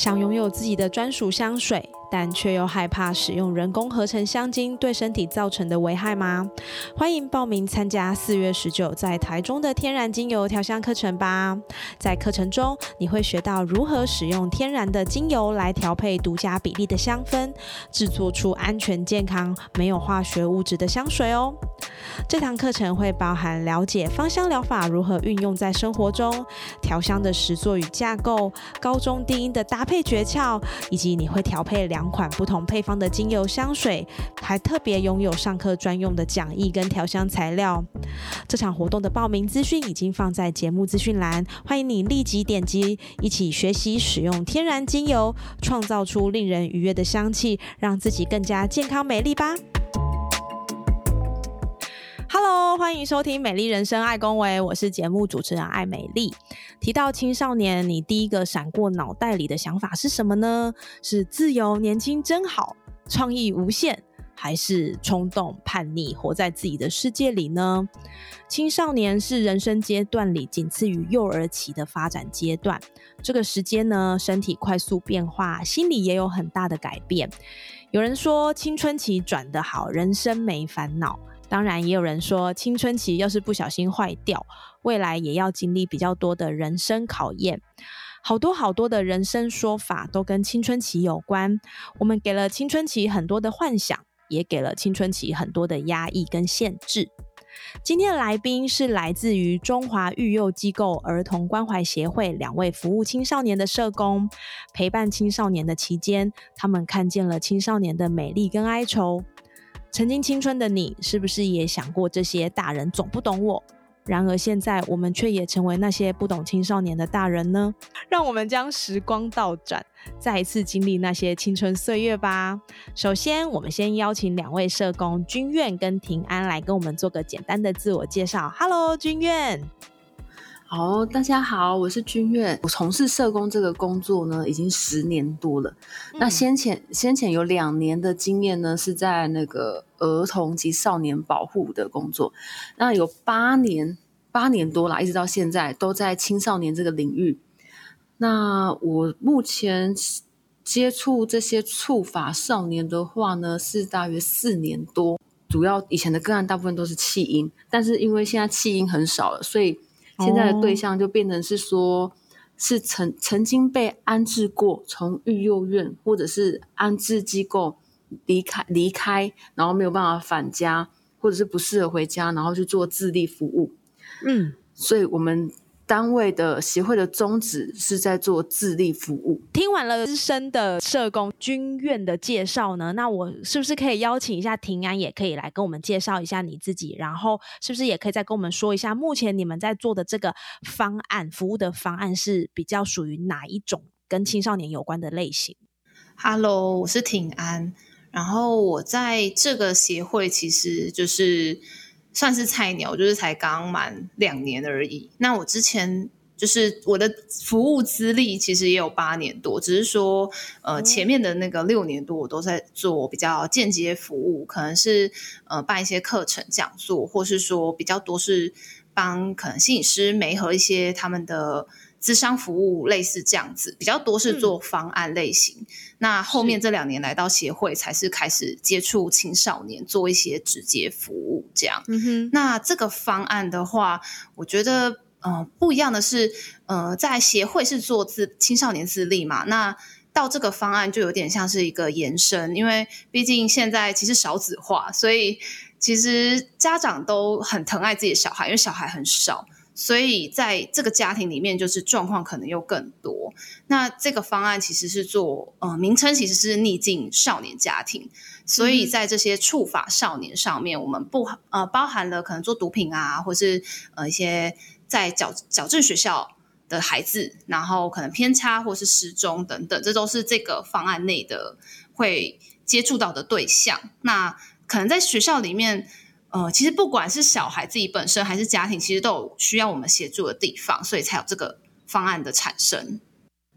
想拥有自己的专属香水。但却又害怕使用人工合成香精对身体造成的危害吗？欢迎报名参加四月十九在台中的天然精油调香课程吧！在课程中，你会学到如何使用天然的精油来调配独家比例的香氛，制作出安全、健康、没有化学物质的香水哦。这堂课程会包含了解芳香疗法如何运用在生活中，调香的实作与架构，高中低音的搭配诀窍，以及你会调配两。两款不同配方的精油香水，还特别拥有上课专用的讲义跟调香材料。这场活动的报名资讯已经放在节目资讯栏，欢迎你立即点击，一起学习使用天然精油，创造出令人愉悦的香气，让自己更加健康美丽吧。Hello，欢迎收听《美丽人生》，爱公维，我是节目主持人艾美丽。提到青少年，你第一个闪过脑袋里的想法是什么呢？是自由、年轻真好，创意无限，还是冲动、叛逆，活在自己的世界里呢？青少年是人生阶段里仅次于幼儿期的发展阶段，这个时间呢，身体快速变化，心理也有很大的改变。有人说，青春期转得好，人生没烦恼。当然，也有人说，青春期要是不小心坏掉，未来也要经历比较多的人生考验。好多好多的人生说法都跟青春期有关。我们给了青春期很多的幻想，也给了青春期很多的压抑跟限制。今天的来宾是来自于中华育幼机构儿童关怀协会两位服务青少年的社工，陪伴青少年的期间，他们看见了青少年的美丽跟哀愁。曾经青春的你，是不是也想过这些大人总不懂我？然而现在我们却也成为那些不懂青少年的大人呢？让我们将时光倒转，再一次经历那些青春岁月吧。首先，我们先邀请两位社工君苑跟庭安来跟我们做个简单的自我介绍。Hello，君苑。好，大家好，我是君悦。我从事社工这个工作呢，已经十年多了。那先前先前有两年的经验呢，是在那个儿童及少年保护的工作。那有八年八年多了，一直到现在都在青少年这个领域。那我目前接触这些触法少年的话呢，是大约四年多。主要以前的个案大部分都是弃婴，但是因为现在弃婴很少了，所以。现在的对象就变成是说，是曾曾经被安置过，从育幼院或者是安置机构离开离开，然后没有办法返家，或者是不适合回家，然后去做自立服务。嗯，所以我们。单位的协会的宗旨是在做自立服务。听完了资深的社工军院的介绍呢，那我是不是可以邀请一下庭安，也可以来跟我们介绍一下你自己？然后是不是也可以再跟我们说一下，目前你们在做的这个方案服务的方案是比较属于哪一种跟青少年有关的类型？Hello，我是庭安，然后我在这个协会其实就是。算是菜鸟，就是才刚满两年而已。那我之前就是我的服务资历其实也有八年多，只是说呃前面的那个六年多我都在做比较间接服务，可能是呃办一些课程讲座，或是说比较多是帮可能心理师媒合一些他们的。咨商服务类似这样子，比较多是做方案类型。那后面这两年来到协会，才是开始接触青少年，做一些直接服务这样。嗯哼。那这个方案的话，我觉得呃不一样的是，呃在协会是做自青少年自立嘛，那到这个方案就有点像是一个延伸，因为毕竟现在其实少子化，所以其实家长都很疼爱自己的小孩，因为小孩很少。所以在这个家庭里面，就是状况可能又更多。那这个方案其实是做，呃，名称其实是逆境少年家庭。所以在这些触法少年上面，我们不呃包含了可能做毒品啊，或是呃一些在矫矫正学校的孩子，然后可能偏差或是失踪等等，这都是这个方案内的会接触到的对象。那可能在学校里面，呃，其实不管是小孩自己本身还是家庭，其实都有需要我们协助的地方，所以才有这个方案的产生。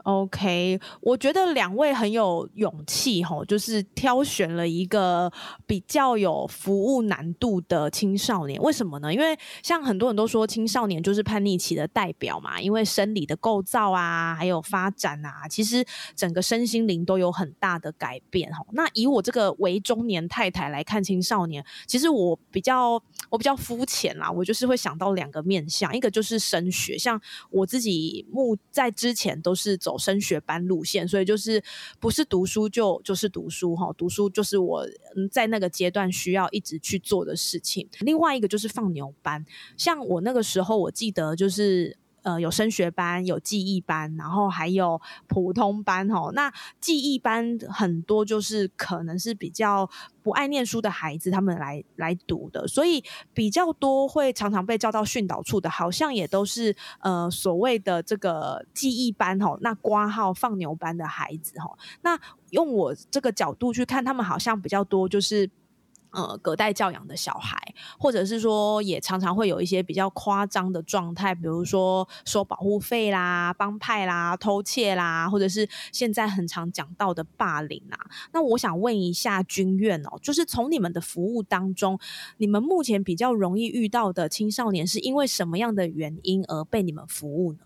OK，我觉得两位很有勇气吼，就是挑选了一个比较有服务难度的青少年。为什么呢？因为像很多人都说青少年就是叛逆期的代表嘛，因为生理的构造啊，还有发展啊，其实整个身心灵都有很大的改变吼。那以我这个为中年太太来看青少年，其实我比较我比较肤浅啦，我就是会想到两个面向，一个就是升学，像我自己目在之前都是走。升学班路线，所以就是不是读书就就是读书哈，读书就是我在那个阶段需要一直去做的事情。另外一个就是放牛班，像我那个时候，我记得就是。呃，有升学班，有记忆班，然后还有普通班哦。那记忆班很多就是可能是比较不爱念书的孩子，他们来来读的，所以比较多会常常被叫到训导处的，好像也都是呃所谓的这个记忆班哦。那挂号放牛班的孩子哦，那用我这个角度去看，他们好像比较多就是。呃，隔代教养的小孩，或者是说，也常常会有一些比较夸张的状态，比如说收保护费啦、帮派啦、偷窃啦，或者是现在很常讲到的霸凌啊。那我想问一下军院哦，就是从你们的服务当中，你们目前比较容易遇到的青少年，是因为什么样的原因而被你们服务呢？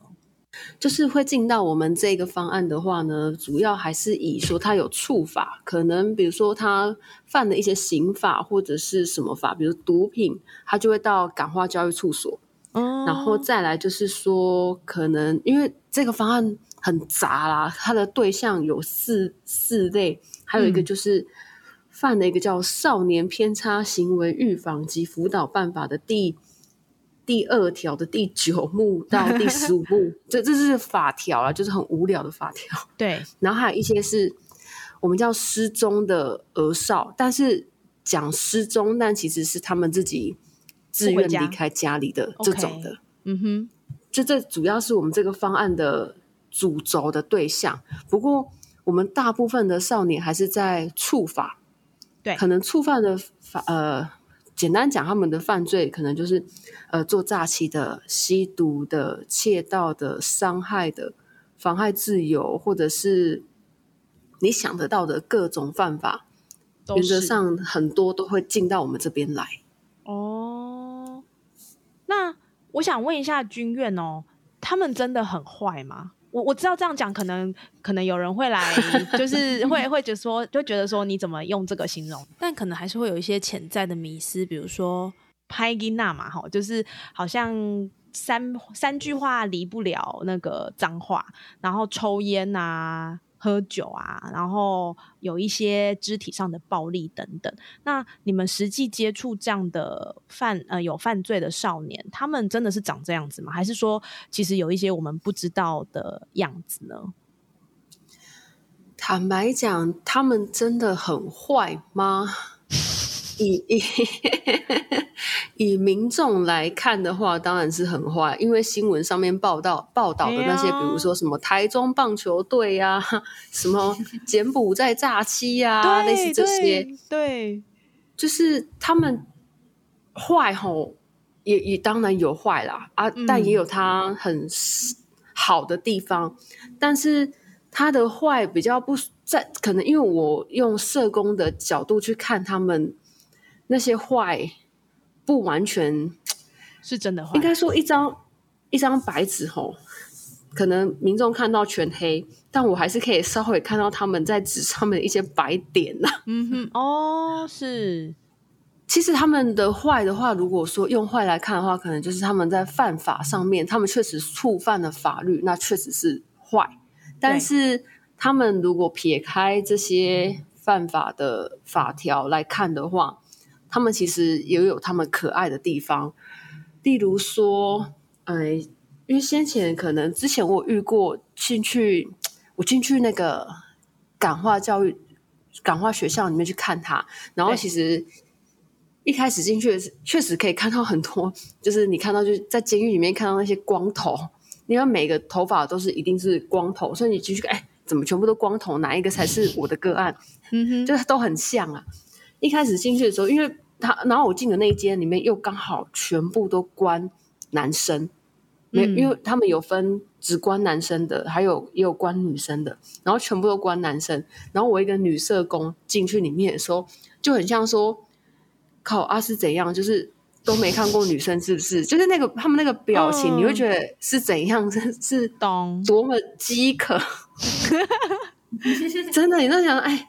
就是会进到我们这个方案的话呢，主要还是以说他有触法，可能比如说他犯了一些刑法或者是什么法，比如毒品，他就会到感化教育处所。嗯然后再来就是说，可能因为这个方案很杂啦，他的对象有四四类，还有一个就是犯了一个叫《少年偏差行为预防及辅导办法》的第。第二条的第九目 到第十五目，这这是法条啊，就是很无聊的法条。对，然后还有一些是我们叫失踪的儿少，但是讲失踪，但其实是他们自己自愿离开家里的这种的。嗯哼，就这主要是我们这个方案的主轴的对象。不过，我们大部分的少年还是在触法，对，可能触犯的法呃。简单讲，他们的犯罪可能就是，呃，做诈欺的、吸毒的、窃盗的、伤害的、妨害自由，或者是你想得到的各种犯法，原则上很多都会进到我们这边来。哦，那我想问一下军院哦，他们真的很坏吗？我我知道这样讲可能可能有人会来，就是会 会觉得说，就觉得说你怎么用这个形容？但可能还是会有一些潜在的迷思，比如说拍吉娜嘛，哈，就是好像三三句话离不了那个脏话，然后抽烟啊。喝酒啊，然后有一些肢体上的暴力等等。那你们实际接触这样的犯呃有犯罪的少年，他们真的是长这样子吗？还是说其实有一些我们不知道的样子呢？坦白讲，他们真的很坏吗？以以 以民众来看的话，当然是很坏，因为新闻上面报道报道的那些，比如说什么台中棒球队呀，什么柬埔寨诈欺呀，类似这些，对，就是他们坏吼，也也当然有坏啦啊，但也有他很好的地方，但是他的坏比较不在，可能因为我用社工的角度去看他们。那些坏不完全是真的坏，应该说一张一张白纸吼，可能民众看到全黑，但我还是可以稍微看到他们在纸上面的一些白点呐。嗯哼，哦，是。其实他们的坏的话，如果说用坏来看的话，可能就是他们在犯法上面，他们确实触犯了法律，那确实是坏。但是他们如果撇开这些犯法的法条来看的话，他们其实也有他们可爱的地方，例如说，哎，因为先前可能之前我遇过进去，我进去那个感化教育、感化学校里面去看他，然后其实一开始进去确实可以看到很多，就是你看到就在监狱里面看到那些光头，因为每个头发都是一定是光头，所以你进去哎，怎么全部都光头？哪一个才是我的个案？嗯哼，就是都很像啊。一开始进去的时候，因为他，然后我进的那一间里面又刚好全部都关男生，没，因为他们有分只关男生的，还有也有关女生的，然后全部都关男生。然后我一个女社工进去里面的时候，就很像说，靠啊是怎样？就是都没看过女生，是不是？就是那个他们那个表情，你会觉得是怎样？是是懂多么饥渴？真的，你在想，哎。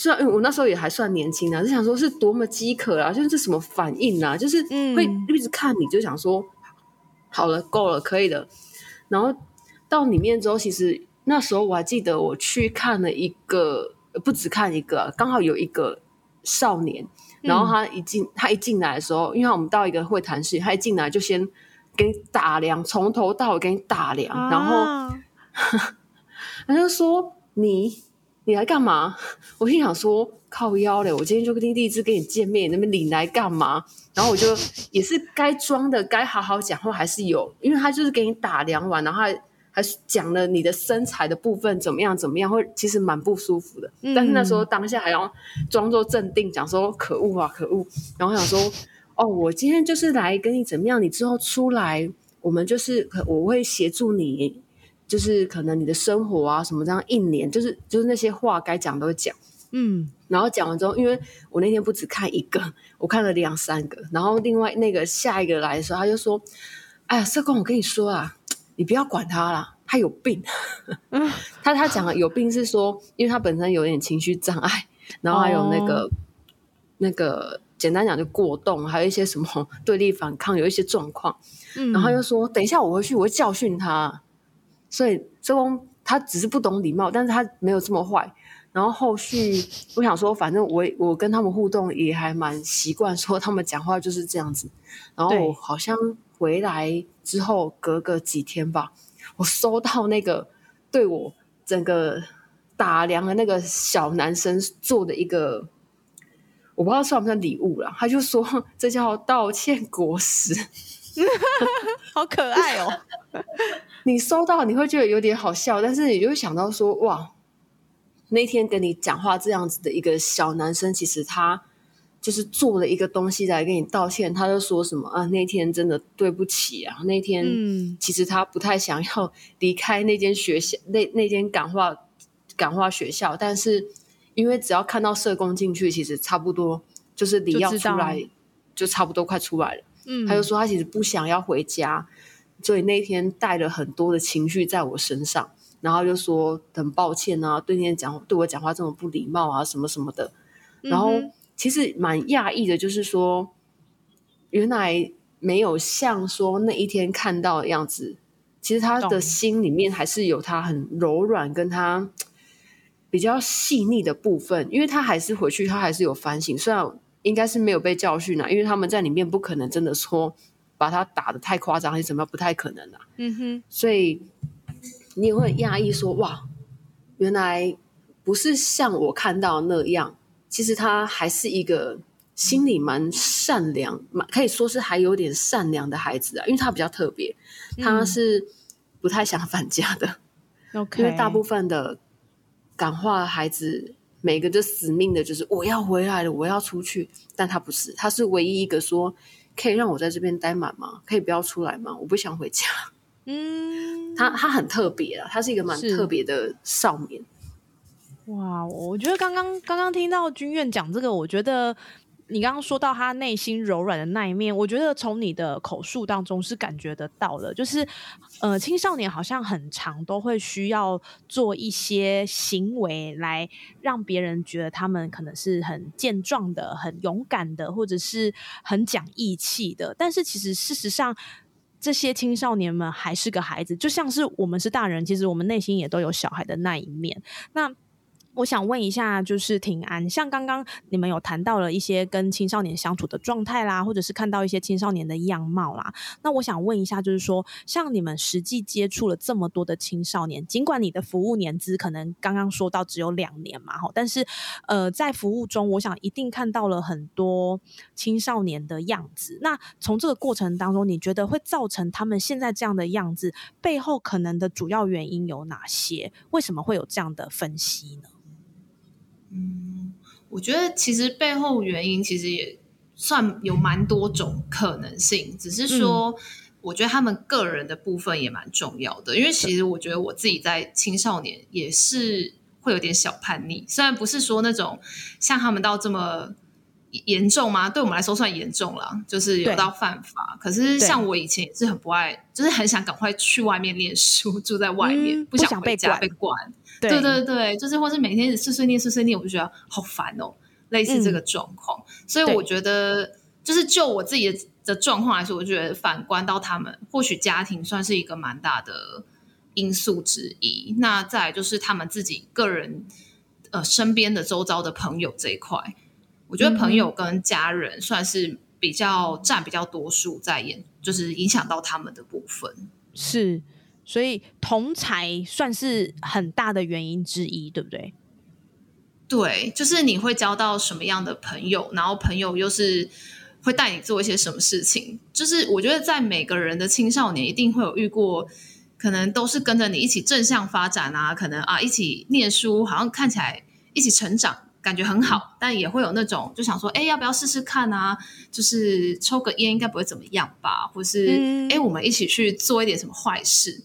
虽然我那时候也还算年轻啊，就想说是多么饥渴啊，就是这什么反应啊，就是会一直看你就想说，好了，够了，可以的。然后到里面之后，其实那时候我还记得我去看了一个，不止看一个，刚好有一个少年，然后他一进他一进来的时候，因为我们到一个会谈室，他一进来就先给你打量，从头到尾给你打量，然后 他就说你。你来干嘛？我心想说靠腰嘞！我今天就跟第一次跟你见面，那边你来干嘛？然后我就也是该装的，该好好讲话还是有，因为他就是给你打量完，然后还还讲了你的身材的部分怎么样怎么样，会其实蛮不舒服的。但是那时候当下还要装作镇定，讲说可恶啊可恶，然后想说哦，我今天就是来跟你怎么样，你之后出来，我们就是我会协助你。就是可能你的生活啊什么这样一年，就是就是那些话该讲都讲，嗯，然后讲完之后，因为我那天不止看一个，我看了两三个，然后另外那个下一个来的时候，他就说：“哎呀，社工，我跟你说啊，你不要管他啦，他有病。”他他讲的有病是说，因为他本身有点情绪障碍，然后还有那个那个简单讲就过动，还有一些什么 对立反抗，有一些状况。然后又说：“等一下我回去，我会教训他。”所以社工他只是不懂礼貌，但是他没有这么坏。然后后续 我想说，反正我我跟他们互动也还蛮习惯，说他们讲话就是这样子。然后好像回来之后隔个几天吧，我收到那个对我整个打量的那个小男生做的一个，我不知道算不算礼物了。他就说 这叫道歉果实，好可爱哦。你收到你会觉得有点好笑，但是你就会想到说，哇，那天跟你讲话这样子的一个小男生，其实他就是做了一个东西来跟你道歉。他就说什么啊？那天真的对不起啊！那天其实他不太想要离开那间学校，那那间感化感化学校，但是因为只要看到社工进去，其实差不多就是你要出来，就差不多快出来了。嗯，他就说他其实不想要回家。所以那天带了很多的情绪在我身上，然后就说很抱歉啊，对那天讲对我讲话这么不礼貌啊，什么什么的。然后其实蛮讶异的，就是说原来没有像说那一天看到的样子，其实他的心里面还是有他很柔软跟他 比较细腻的部分，因为他还是回去，他还是有反省，虽然应该是没有被教训啊，因为他们在里面不可能真的说。把他打的太夸张还是什么样？不太可能的。嗯哼，所以你也会很讶异，说哇，原来不是像我看到那样。其实他还是一个心里蛮善良，蛮可以说是还有点善良的孩子啊。因为他比较特别，他是不太想返家的。OK，因为大部分的感化孩子，每个就死命的就是我要回来了，我要出去。但他不是，他是唯一一个说。可以让我在这边待满吗？可以不要出来吗？我不想回家。嗯，他他很特别啊，他是一个蛮特别的少年。哇，我觉得刚刚刚刚听到君院讲这个，我觉得。你刚刚说到他内心柔软的那一面，我觉得从你的口述当中是感觉得到的。就是，呃，青少年好像很长都会需要做一些行为来让别人觉得他们可能是很健壮的、很勇敢的，或者是很讲义气的。但是其实事实上，这些青少年们还是个孩子，就像是我们是大人，其实我们内心也都有小孩的那一面。那我想问一下，就是挺安，像刚刚你们有谈到了一些跟青少年相处的状态啦，或者是看到一些青少年的样貌啦。那我想问一下，就是说，像你们实际接触了这么多的青少年，尽管你的服务年资可能刚刚说到只有两年嘛，哈，但是呃，在服务中，我想一定看到了很多青少年的样子。那从这个过程当中，你觉得会造成他们现在这样的样子背后可能的主要原因有哪些？为什么会有这样的分析呢？嗯，我觉得其实背后原因其实也算有蛮多种可能性，只是说，我觉得他们个人的部分也蛮重要的。因为其实我觉得我自己在青少年也是会有点小叛逆，虽然不是说那种像他们到这么严重吗？对我们来说算严重了，就是有到犯法。可是像我以前也是很不爱，就是很想赶快去外面念书，住在外面，不想被家被管。对对对，就是或是每天碎碎念碎碎念，我就觉得好烦哦，类似这个状况。所以我觉得，就是就我自己的的状况来说，我觉得反观到他们，或许家庭算是一个蛮大的因素之一。那再就是他们自己个人，呃，身边的周遭的朋友这一块，我觉得朋友跟家人算是比较占比较多数，在演就是影响到他们的部分是。所以同才算是很大的原因之一，对不对？对，就是你会交到什么样的朋友，然后朋友又是会带你做一些什么事情。就是我觉得在每个人的青少年，一定会有遇过，可能都是跟着你一起正向发展啊，可能啊一起念书，好像看起来一起成长。感觉很好，但也会有那种就想说，哎，要不要试试看啊？就是抽个烟应该不会怎么样吧？或是哎，我们一起去做一点什么坏事？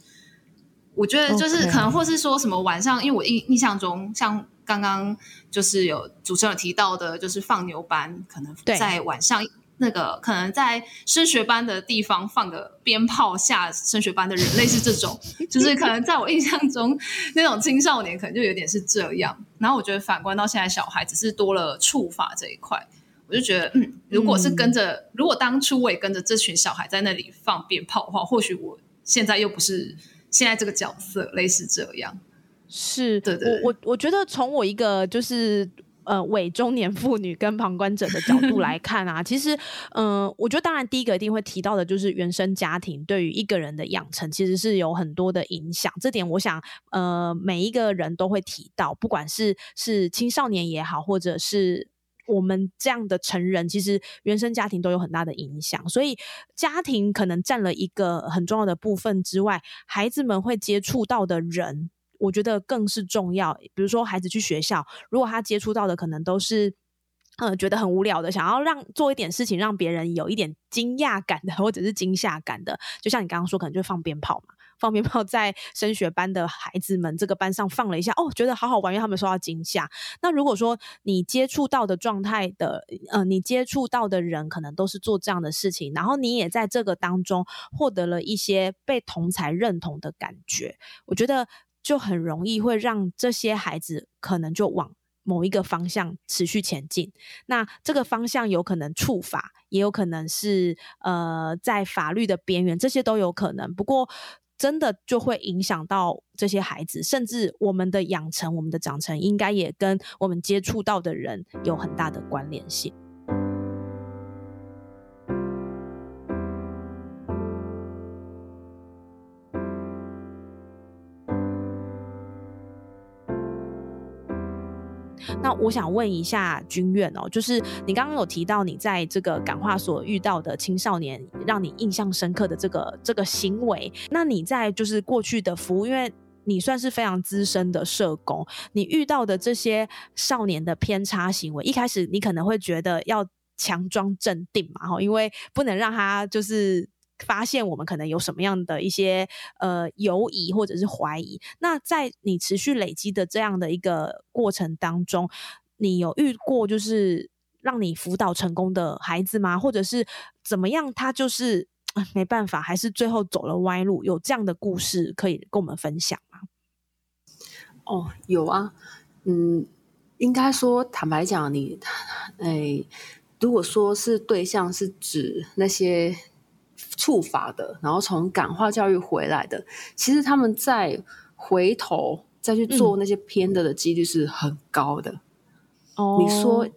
我觉得就是可能，或是说什么晚上，因为我印印象中，像刚刚就是有主持人提到的，就是放牛班，可能在晚上。那个可能在升学班的地方放个鞭炮吓升学班的人，类似这种，就是可能在我印象中，那种青少年可能就有点是这样。然后我觉得反观到现在小孩，只是多了处罚这一块，我就觉得，嗯，如果是跟着，如果当初我也跟着这群小孩在那里放鞭炮的话，或许我现在又不是现在这个角色，类似这样。是，对对，我我我觉得从我一个就是。呃，伪中年妇女跟旁观者的角度来看啊，其实，嗯，我觉得当然第一个一定会提到的就是原生家庭对于一个人的养成其实是有很多的影响。这点我想，呃，每一个人都会提到，不管是是青少年也好，或者是我们这样的成人，其实原生家庭都有很大的影响。所以家庭可能占了一个很重要的部分之外，孩子们会接触到的人。我觉得更是重要。比如说，孩子去学校，如果他接触到的可能都是，呃，觉得很无聊的，想要让做一点事情让别人有一点惊讶感的，或者是惊吓感的，就像你刚刚说，可能就放鞭炮嘛。放鞭炮在升学班的孩子们这个班上放了一下，哦，觉得好好玩，因为他们受到惊吓。那如果说你接触到的状态的，呃，你接触到的人可能都是做这样的事情，然后你也在这个当中获得了一些被同才认同的感觉，我觉得。就很容易会让这些孩子可能就往某一个方向持续前进。那这个方向有可能触法，也有可能是呃在法律的边缘，这些都有可能。不过真的就会影响到这些孩子，甚至我们的养成、我们的长成，应该也跟我们接触到的人有很大的关联性。那我想问一下君院哦，就是你刚刚有提到你在这个感化所遇到的青少年，让你印象深刻的这个这个行为。那你在就是过去的服务，因为你算是非常资深的社工，你遇到的这些少年的偏差行为，一开始你可能会觉得要强装镇定嘛，哈，因为不能让他就是。发现我们可能有什么样的一些呃犹疑或者是怀疑，那在你持续累积的这样的一个过程当中，你有遇过就是让你辅导成功的孩子吗？或者是怎么样？他就是没办法，还是最后走了歪路？有这样的故事可以跟我们分享吗？哦，有啊，嗯，应该说坦白讲，你哎，如果说是对象是指那些。触法的，然后从感化教育回来的，其实他们再回头再去做那些偏的的几率是很高的。哦，你说，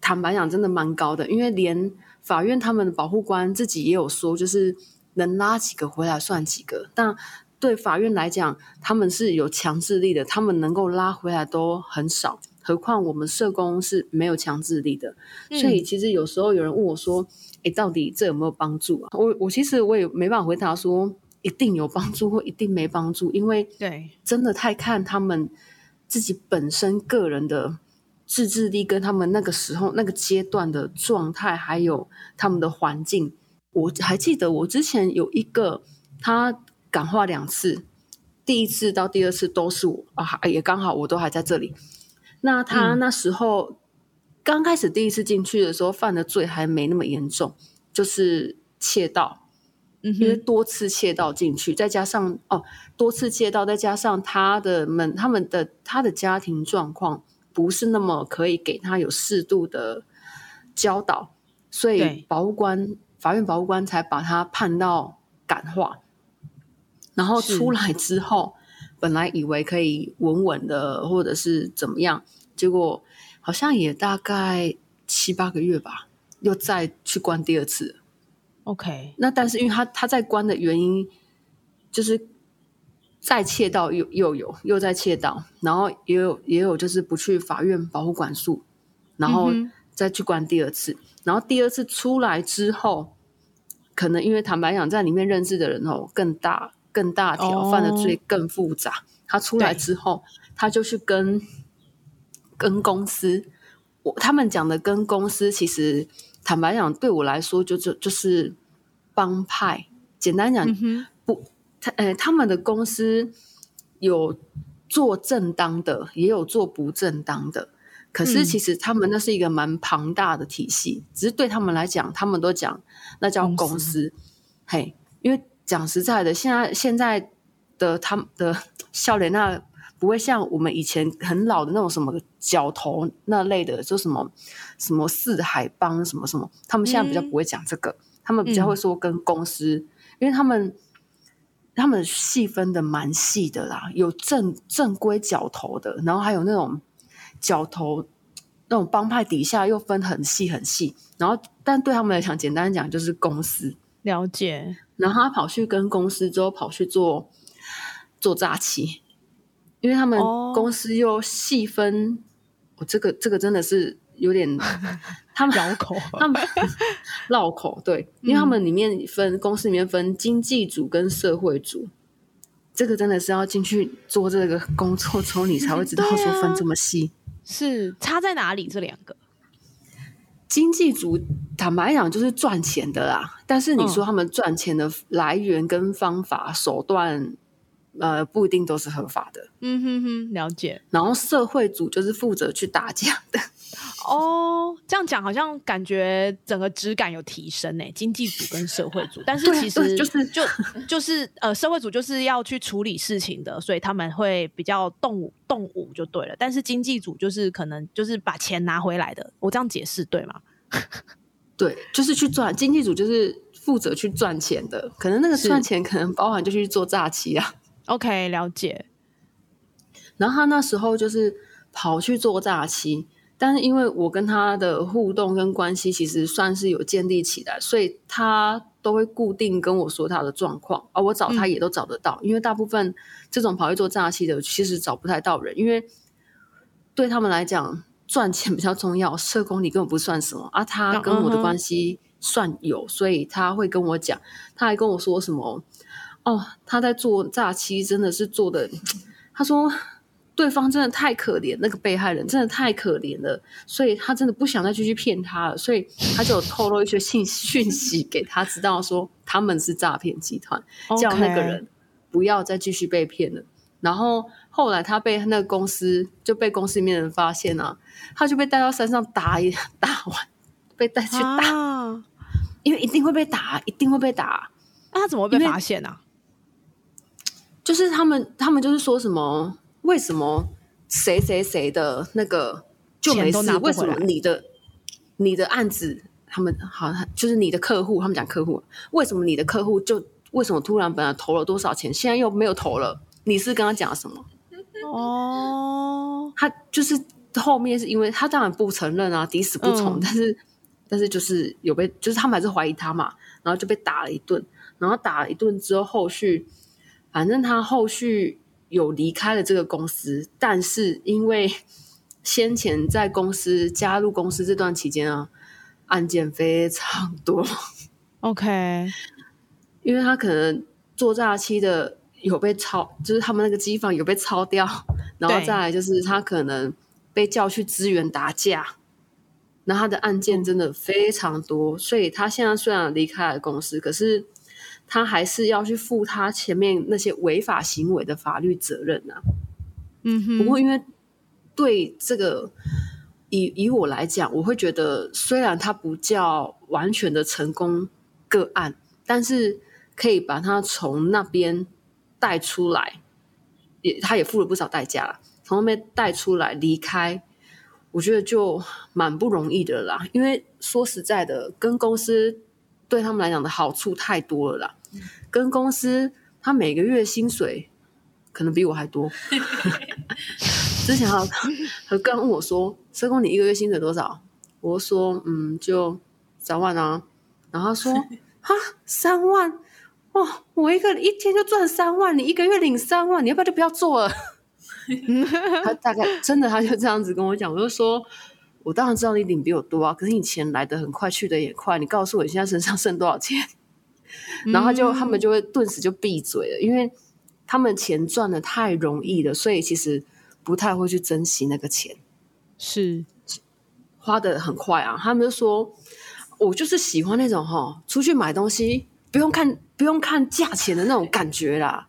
坦白讲，真的蛮高的，因为连法院他们的保护官自己也有说，就是能拉几个回来算几个。但对法院来讲，他们是有强制力的，他们能够拉回来都很少，何况我们社工是没有强制力的。所以其实有时候有人问我说：“哎，到底这有没有帮助啊？”我我其实我也没办法回答说一定有帮助或一定没帮助，因为对，真的太看他们自己本身个人的。自制力跟他们那个时候那个阶段的状态，还有他们的环境，我还记得我之前有一个他感化两次，第一次到第二次都是我啊，也刚好我都还在这里。那他那时候刚开始第一次进去的时候犯的罪还没那么严重，就是窃盗，因为多次窃盗进去，再加上哦多次窃盗，再加上他的们他们的他的家庭状况。不是那么可以给他有适度的教导，所以保护官、法院保护官才把他判到感化。然后出来之后，本来以为可以稳稳的，或者是怎么样，结果好像也大概七八个月吧，又再去关第二次。OK，那但是因为他他在关的原因，就是。再窃盗又又有又在窃盗，然后也有也有就是不去法院保护管束，然后再去关第二次，然后第二次出来之后，可能因为坦白讲，在里面认识的人哦更大更大条，犯的罪更复杂。他出来之后，他就去跟跟公司，我他们讲的跟公司，其实坦白讲，对我来说就就就是帮派。简单讲不。他呃，他们的公司有做正当的，也有做不正当的。可是其实他们那是一个蛮庞大的体系，只是对他们来讲，他们都讲那叫公司。嘿，因为讲实在的，现在现在的他们的 笑脸，那不会像我们以前很老的那种什么角头那类的，就什么什么四海帮什么什么，他们现在比较不会讲这个，他们比较会说跟公司，因为他们。他们细分的蛮细的啦，有正正规角头的，然后还有那种角头那种帮派底下又分很细很细，然后但对他们来讲，简单讲就是公司了解。然后他跑去跟公司之后跑去做做诈欺，因为他们公司又细分，我这个这个真的是有点 他们绕口，他们。绕口对，因为他们里面分公司里面分经济组跟社会组，这个真的是要进去做这个工作之后，你才会知道说分这么细，是差在哪里？这两个经济组坦白讲就是赚钱的啦，但是你说他们赚钱的来源跟方法手段。呃，不一定都是合法的。嗯哼哼，了解。然后社会组就是负责去打架的。哦，这样讲好像感觉整个质感有提升呢。经济组跟社会组，但是其实就是就就是呃，社会组就是要去处理事情的，所以他们会比较动武动武就对了。但是经济组就是可能就是把钱拿回来的。我这样解释对吗？对，就是去赚。经济组就是负责去赚钱的，可能那个赚钱可能包含就去做诈欺啊。OK，了解。然后他那时候就是跑去做诈欺，但是因为我跟他的互动跟关系其实算是有建立起来，所以他都会固定跟我说他的状况，而我找他也都找得到。因为大部分这种跑去做诈欺的，其实找不太到人，因为对他们来讲赚钱比较重要，社工你根本不算什么啊。他跟我的关系算有，所以他会跟我讲，他还跟我说什么。哦，他在做诈欺，真的是做的。他说对方真的太可怜，那个被害人真的太可怜了，所以他真的不想再继续骗他了，所以他就透露一些信 讯息给他，知道说他们是诈骗集团，叫那个人不要再继续被骗了。然后后来他被那个公司就被公司里面人发现啊，他就被带到山上打一 打完，被带去打，因为一定会被打，一定会被打。那他怎么会被发现呢？就是他们，他们就是说什么？为什么谁谁谁的那个就没事？为什么你的你的案子，他们好像就是你的客户，他们讲客户，为什么你的客户就为什么突然本来投了多少钱，现在又没有投了？你是跟他讲什么？哦，他就是后面是因为他当然不承认啊，抵死不从，嗯但是但是就是有被，就是他们还是怀疑他嘛，然后就被打了一顿，然后打了一顿之后，后续反正他后续有离开了这个公司，但是因为先前在公司加入公司这段期间啊，案件非常多，OK，因为他可能做诈欺的有被抄，就是他们那个机房有被抄掉，然后再来就是他可能被叫去支援打架，那他的案件真的非常多，所以他现在虽然离开了公司，可是他还是要去负他前面那些违法行为的法律责任啊。嗯哼，不过因为对这个以以我来讲，我会觉得虽然它不叫完全的成功个案，但是可以把它从那边带出来，也他也付了不少代价了，从那边带出来离开，我觉得就蛮不容易的啦。因为说实在的，跟公司对他们来讲的好处太多了啦，跟公司他每个月薪水可能比我还多。之前还有刚问我说：“社工，你一个月薪水多少？”我说：“嗯，就三万啊。”然后他说：“哈，三万哇！我一个一天就赚三万，你一个月领三万，你要不要就不要做了？” 他大概真的他就这样子跟我讲，我就说：“我当然知道你领比我多啊，可是你钱来的很快，去的也快，你告诉我你现在身上剩多少钱？”然后他就他们就会顿时就闭嘴了，因为他们钱赚的太容易了，所以其实不太会去珍惜那个钱，是花的很快啊。他们就说，我就是喜欢那种哈，出去买东西不用看不用看价钱的那种感觉啦。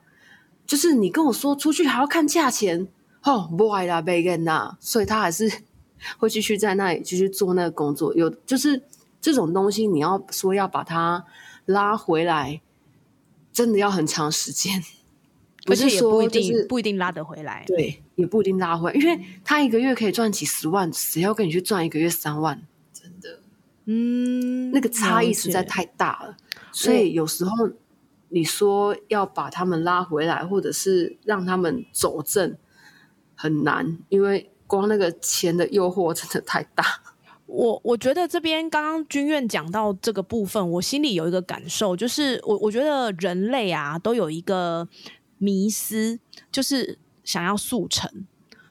就是你跟我说出去还要看价钱，哦，不爱啦，贝根呐，所以他还是会继续在那里继续做那个工作。有就是这种东西，你要说要把它拉回来，真的要很长时间，不是也不一定、说就是不一定拉得回来。对，也不一定拉回来，因为他一个月可以赚几十万，谁要跟你去赚一个月三万？真的，嗯，那个差异实在太大了。所以有时候你说要把他们拉回来，或者是让他们走正，很难，因为光那个钱的诱惑真的太大。我我觉得这边刚刚君院讲到这个部分，我心里有一个感受，就是我我觉得人类啊都有一个迷思，就是想要速成。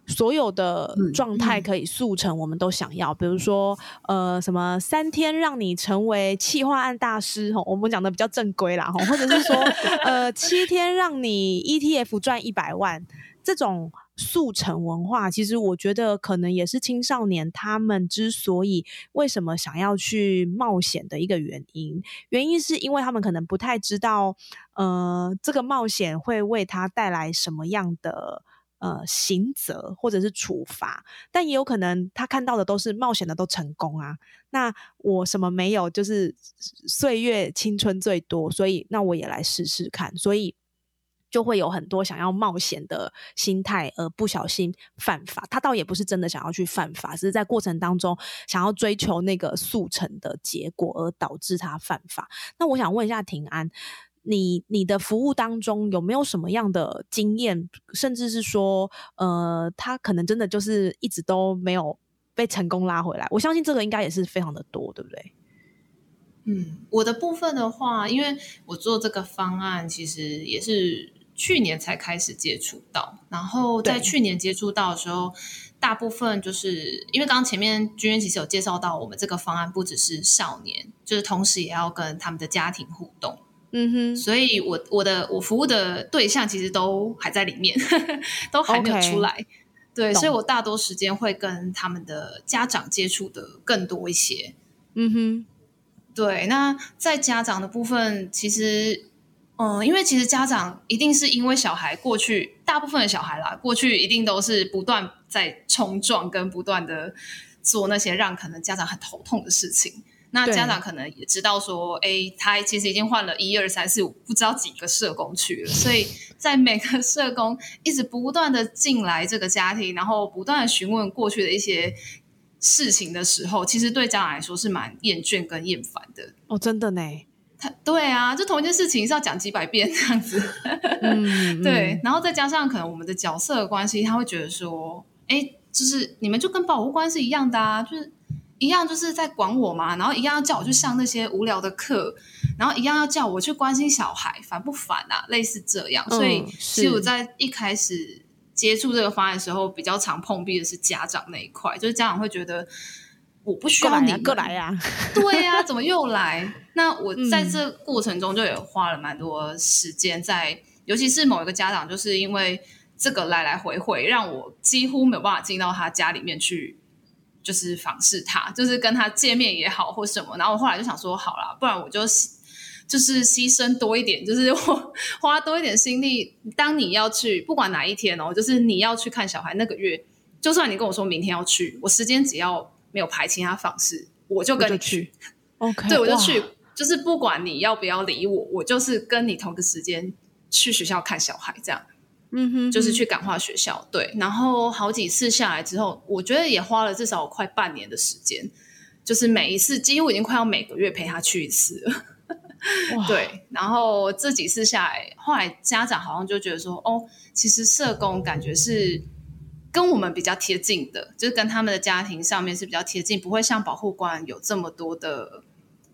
所有的嗯状态可以速成，我们都想要。比如说，呃，什么三天让你成为企划案大师，吼，我们讲的比较正规啦，吼，或者是说，呃，七天让你 ETF 赚一百万，这种速成文化，其实我觉得可能也是青少年他们之所以为什么想要去冒险的一个原因。原因是因为他们可能不太知道，呃，这个冒险会为他带来什么样的。呃，刑责或者是处罚，但也有可能他看到的都是冒险的都成功啊。那我什么没有，就是岁月青春最多，所以那我也来试试看。所以就会有很多想要冒险的心态，而不小心犯法。他倒也不是真的想要去犯法，只是在过程当中想要追求那个速成的结果，而导致他犯法。那我想问一下庭安。你你的服务当中有没有什么样的经验，甚至是说，呃，他可能真的就是一直都没有被成功拉回来？我相信这个应该也是非常的多，对不对？嗯，我的部分的话，因为我做这个方案，其实也是去年才开始接触到，然后在去年接触到的时候，大部分就是因为刚刚前面君渊其实有介绍到，我们这个方案不只是少年，就是同时也要跟他们的家庭互动。嗯哼，所以我我的我服务的对象其实都还在里面，都还没有出来。对，所以我大多时间会跟他们的家长接触的更多一些。嗯哼，对，那在家长的部分，其实，嗯，因为其实家长一定是因为小孩过去，大部分的小孩啦，过去一定都是不断在冲撞跟不断的做那些让可能家长很头痛的事情。那家长可能也知道说，哎，他其实已经换了一二三四五不知道几个社工去了，所以在每个社工一直不断的进来这个家庭，然后不断的询问过去的一些事情的时候，其实对家长来说是蛮厌倦跟厌烦的。哦，真的呢，他对啊，就同一件事情是要讲几百遍这样子。嗯，对，然后再加上可能我们的角色关系，他会觉得说，哎，就是你们就跟保护官是一样的啊，就是一样就是在管我嘛，然后一样要叫我去上那些无聊的课，然后一样要叫我去关心小孩，烦不烦啊？类似这样，所以其实我在一开始接触这个方案的时候，比较常碰壁的是家长那一块，就是家长会觉得。我不需要你过来呀，对呀，怎么又来？那我在这过程中就也花了蛮多时间在，尤其是某一个家长，就是因为这个来来回回，让我几乎没有办法进到他家里面去，就是访视他，就是跟他见面也好或什么。然后我后来就想说，好了，不然我就就是牺牲多一点，就是我 花多一点心力。当你要去，不管哪一天哦，就是你要去看小孩那个月，就算你跟我说明天要去，我时间只要。没有排其他方式，我就跟你去。OK，对我就去，就是不管你要不要理我，我就是跟你同个时间去学校看小孩，这样。嗯哼，就是去感化学校。对，然后好几次下来之后，我觉得也花了至少快半年的时间，就是每一次几乎已经快要每个月陪他去一次了。对，然后这几次下来，后来家长好像就觉得说，哦，其实社工感觉是。跟我们比较贴近的，就是跟他们的家庭上面是比较贴近，不会像保护官有这么多的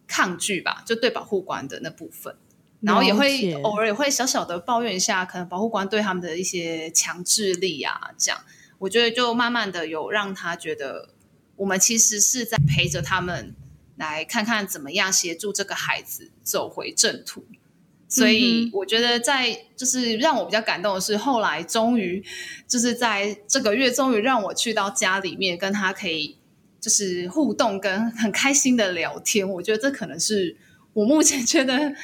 抗拒吧？就对保护官的那部分，然后也会偶尔也会小小的抱怨一下，可能保护官对他们的一些强制力啊，这样，我觉得就慢慢的有让他觉得，我们其实是在陪着他们，来看看怎么样协助这个孩子走回正途。所以我觉得，在就是让我比较感动的是，后来终于就是在这个月，终于让我去到家里面，跟他可以就是互动，跟很开心的聊天。我觉得这可能是我目前 觉得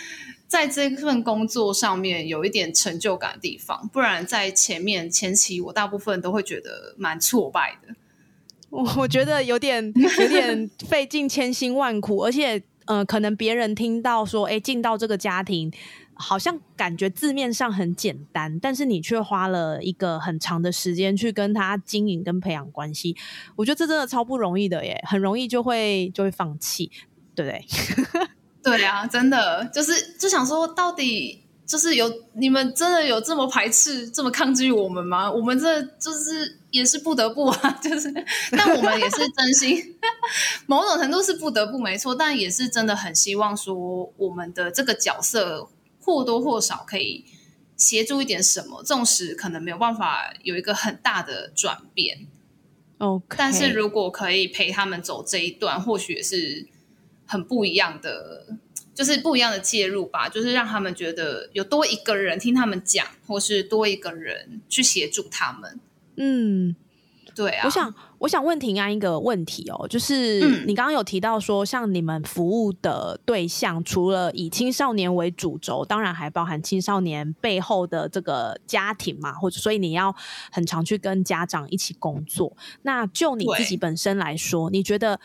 在这份工作上面有一点成就感的地方。不然在前面前期，我大部分都会觉得蛮挫败的。我我觉得有点有点费尽千辛万苦，而且。呃，可能别人听到说，哎，进到这个家庭，好像感觉字面上很简单，但是你却花了一个很长的时间去跟他经营跟培养关系，我觉得这真的超不容易的耶，很容易就会就会放弃，对不对？对啊，真的就是就想说，到底。就是有你们真的有这么排斥、这么抗拒我们吗？我们这就是也是不得不啊，就是，但我们也是真心，某种程度是不得不没错，但也是真的很希望说，我们的这个角色或多或少可以协助一点什么，纵使可能没有办法有一个很大的转变，OK，但是如果可以陪他们走这一段，或许也是很不一样的。就是不一样的介入吧，就是让他们觉得有多一个人听他们讲，或是多一个人去协助他们。嗯，对啊。我想，我想问婷安一个问题哦，就是你刚刚有提到说，像你们服务的对象，除了以青少年为主轴，当然还包含青少年背后的这个家庭嘛，或者所以你要很常去跟家长一起工作。那就你自己本身来说，你觉得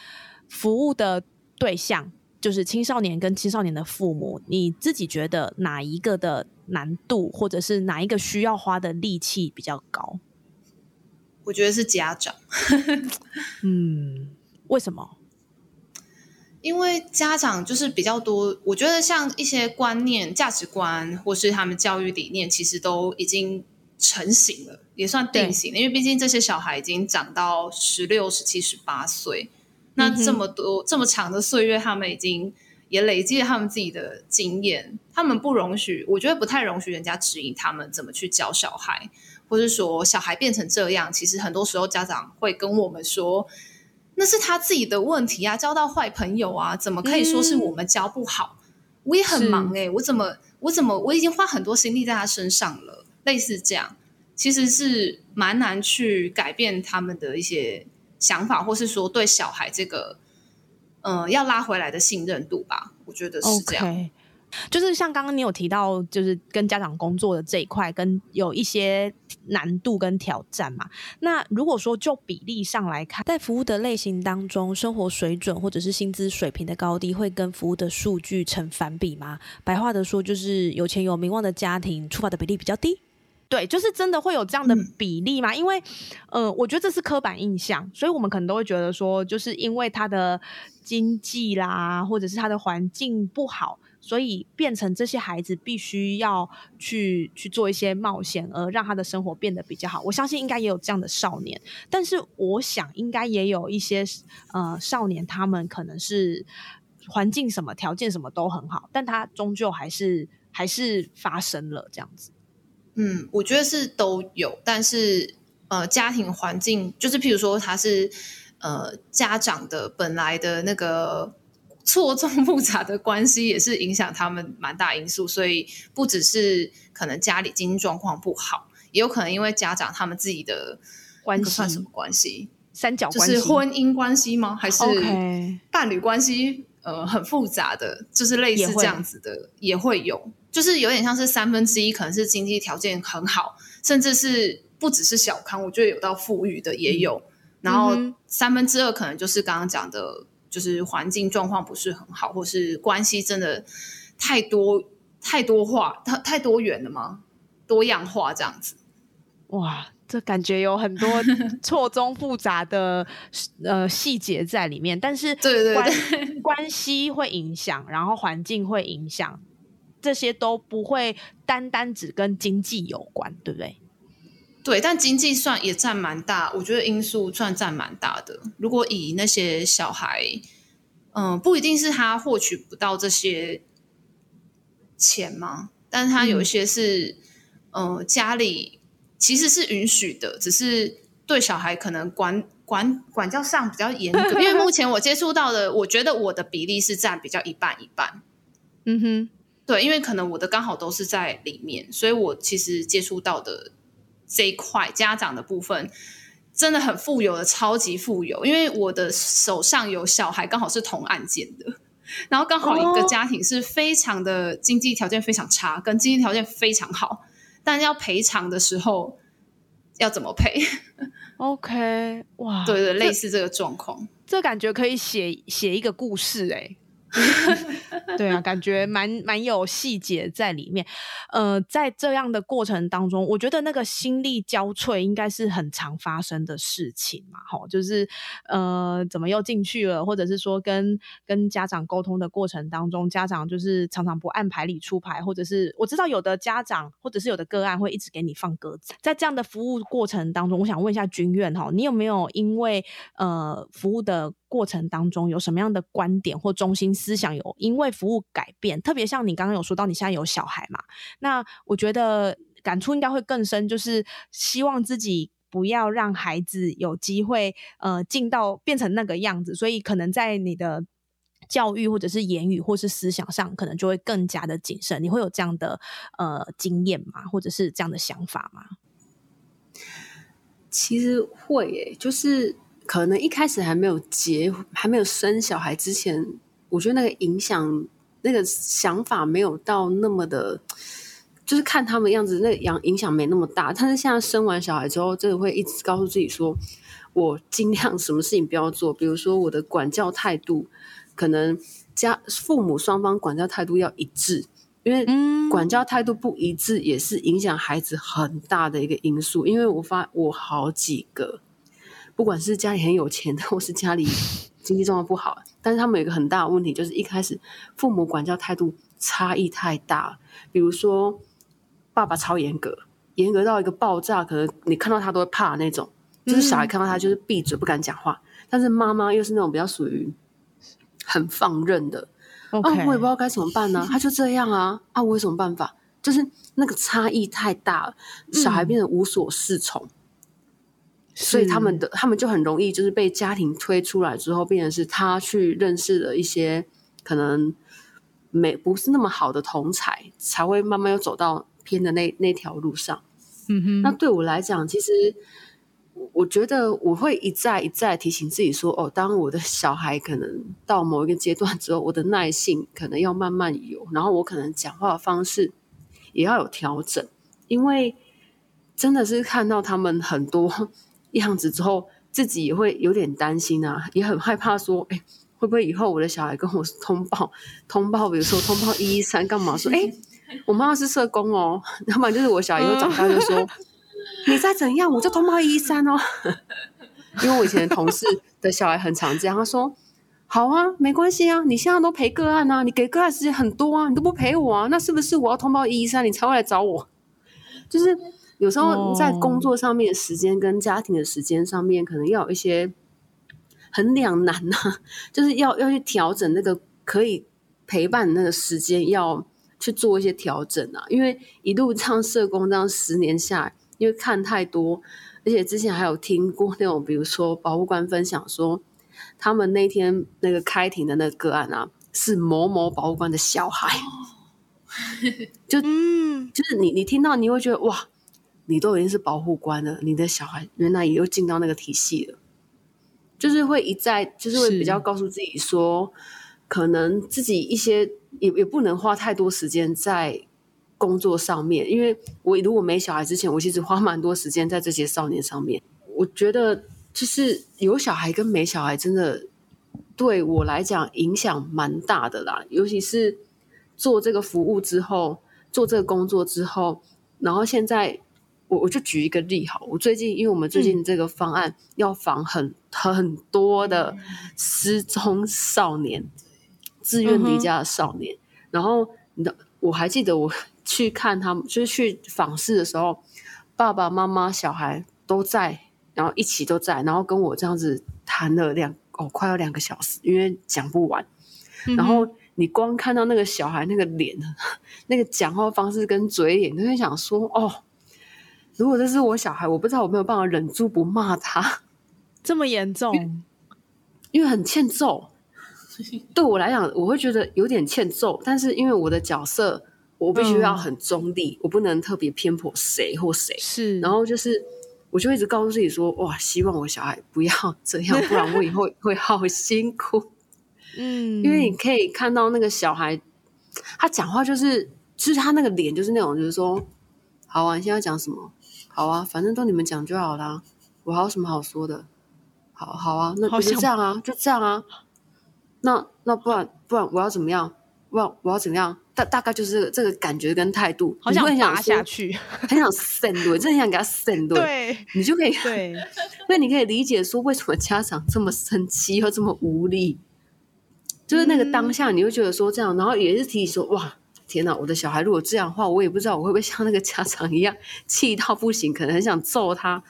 服务的对象？就是青少年跟青少年的父母，你自己觉得哪一个的难度，或者是哪一个需要花的力气比较高？我觉得是家长。嗯，为什么？因为家长就是比较多，我觉得像一些观念、价值观，或是他们教育理念，其实都已经成型了，也算定型了。因为毕竟这些小孩已经长到十六、十七、十八岁。那这么多这么长的岁月，他们已经也累积了他们自己的经验。他们不容许，我觉得不太容许人家指引他们怎么去教小孩，或是说小孩变成这样，其实很多时候家长会跟我们说，那是他自己的问题啊，交到坏朋友啊，怎么可以说是我们教不好？我也很忙哎，我怎么我怎么我已经花很多心力在他身上了，类似这样，其实是蛮难去改变他们的一些。想法，或是说对小孩这个，嗯，要拉回来的信任度吧，我觉得是这样。就是像刚刚你有提到，就是跟家长工作的这一块，跟有一些难度跟挑战嘛。那如果说就比例上来看，在服务的类型当中，生活水准或者是薪资水平的高低，会跟服务的数据成反比吗？白话的说，就是有钱有名望的家庭，出发的比例比较低。对，就是真的会有这样的比例吗？因为，呃，我觉得这是刻板印象，所以我们可能都会觉得说，就是因为他的经济啦，或者是他的环境不好，所以变成这些孩子必须要去去做一些冒险，而让他的生活变得比较好。我相信应该也有这样的少年，但是我想应该也有一些呃少年，他们可能是环境什么条件什么都很好，但他终究还是还是发生了这样子。嗯，我觉得是都有，但是呃，家庭环境就是，譬如说他是呃家长的本来的那个错综复杂的关系，也是影响他们蛮大因素。所以不只是可能家里经济状况不好，也有可能因为家长他们自己的关系算什么关系？三角关系？是婚姻关系吗？还是伴侣关系？呃，很复杂的，就是类似这样子的，也会有。就是有点像是三分之一，可能是经济条件很好，甚至是不只是小康，我觉得有到富裕的也有。然后三分之二可能就是刚刚讲的，就是环境状况不是很好，或是关系真的太多太多化，太太多元了吗？多样化这样子。哇，这感觉有很多 错综复杂的呃细节在里面，但是对对对，关系会影响，然后环境会影响。这些都不会单单只跟经济有关，对不对？对，但经济算也占蛮大，我觉得因素算占蛮大的。如果以那些小孩，嗯，不一定是他获取不到这些钱吗？但是他有一些是，嗯，家里其实是允许的，只是对小孩可能管管管教上比较严格。因为目前我接触到的，我觉得我的比例是占比较一半一半。嗯哼。对，因为可能我的刚好都是在里面，所以我其实接触到的这一块家长的部分真的很富有的，超级富有。因为我的手上有小孩，刚好是同案件的，然后刚好一个家庭是非常的经济条件非常差，跟经济条件非常好，但要赔偿的时候要怎么赔？OK，哇，对对，类似这个状况，这感觉可以写写一个故事哎。对啊，感觉蛮蛮有细节在里面。呃，在这样的过程当中，我觉得那个心力交瘁应该是很常发生的事情嘛。吼，就是呃，怎么又进去了，或者是说跟跟家长沟通的过程当中，家长就是常常不按牌理出牌，或者是我知道有的家长或者是有的个案会一直给你放鸽子。在这样的服务过程当中，我想问一下君院哈，你有没有因为呃服务的过程当中有什么样的观点或中心思想有因为服务改变？特别像你刚刚有说到你现在有小孩嘛？那我觉得感触应该会更深，就是希望自己不要让孩子有机会呃进到变成那个样子，所以可能在你的教育或者是言语或是思想上，可能就会更加的谨慎。你会有这样的呃经验吗？或者是这样的想法吗？其实会诶，就是。可能一开始还没有结、还没有生小孩之前，我觉得那个影响、那个想法没有到那么的，就是看他们样子，那影影响没那么大。但是现在生完小孩之后，真的会一直告诉自己说，我尽量什么事情不要做。比如说我的管教态度，可能家父母双方管教态度要一致，因为管教态度不一致也是影响孩子很大的一个因素。因为我发我好几个。不管是家里很有钱的，或是家里经济状况不好，但是他们有一个很大的问题，就是一开始父母管教态度差异太大。比如说，爸爸超严格，严格到一个爆炸，可能你看到他都会怕那种，就是小孩看到他就是闭嘴不敢讲话。但是妈妈又是那种比较属于很放任的，啊，我也不知道该怎么办呢。他就这样啊，啊，我有什么办法？就是那个差异太大了，小孩变得无所适从。所以他们的他们就很容易就是被家庭推出来之后，变成是他去认识了一些可能没不是那么好的同才，才会慢慢又走到偏的那那条路上。嗯哼，那对我来讲，其实我觉得我会一再一再提醒自己说，哦，当我的小孩可能到某一个阶段之后，我的耐性可能要慢慢有，然后我可能讲话的方式也要有调整，因为真的是看到他们很多。样子之后，自己也会有点担心啊，也很害怕说，哎，会不会以后我的小孩跟我通报通报，比如说通报一一三干嘛？说，哎，我妈妈是社工哦，要不然就是我小孩以后长大就说，你再怎样我就通报一一三哦。因为我以前的同事的小孩很常这样，他说。好啊，没关系啊，你现在都陪个案啊，你给个案时间很多啊，你都不陪我啊，那是不是我要通报一一三，你才会来找我？就是有时候在工作上面的时间跟家庭的时间上面，可能要有一些很两难呐，就是要要去调整那个可以陪伴那个时间，要去做一些调整啊。因为一路这样社工这样十年下来，因为看太多，而且之前还有听过那种，比如说保护官分享说。他们那天那个开庭的那个个案啊，是某某保护官的小孩，就 嗯，就是你你听到你会觉得哇，你都已经是保护官了，你的小孩原来也又进到那个体系了，就是会一再就是会比较告诉自己说，可能自己一些也也不能花太多时间在工作上面，因为我如果没小孩之前，我其实花蛮多时间在这些少年上面，我觉得。就是有小孩跟没小孩，真的对我来讲影响蛮大的啦。尤其是做这个服务之后，做这个工作之后，然后现在我我就举一个例好，我最近因为我们最近这个方案要访很很多的失踪少年、自愿离家的少年，然后你的我还记得我 去看他们，就是去访视的时候，爸爸妈妈、小孩都在。然后一起都在，然后跟我这样子谈了两哦，快要两个小时，因为讲不完。然后你光看到那个小孩那个脸，那个讲话方式跟嘴脸，就会想说：哦，如果这是我小孩，我不知道我没有办法忍住不骂他。这么严重？因为很欠揍。对我来讲，我会觉得有点欠揍。但是因为我的角色，我必须要很中立，我不能特别偏颇谁或谁。是，然后就是。我就一直告诉自己说：“哇，希望我小孩不要 这样，不然我以后会好辛苦。”嗯，因为你可以看到那个小孩，他讲话就是，就是他那个脸就是那种，就是说：“好啊，你现在讲什么？好啊，反正都你们讲就好啦，我还有什么好说的？好好啊，那就这样啊，就这样啊。那那不然不然我要怎么样？我我要怎么样？”大大概就是这个感觉跟态度，好想打下去，很想扇对，真的想给他扇对。对，你就可以对，那你可以理解说为什么家长这么生气又这么无力，就是那个当下，你会觉得说这样，然后也是提醒说哇，天哪，我的小孩如果这样的话，我也不知道我会不会像那个家长一样气到不行，可能很想揍他。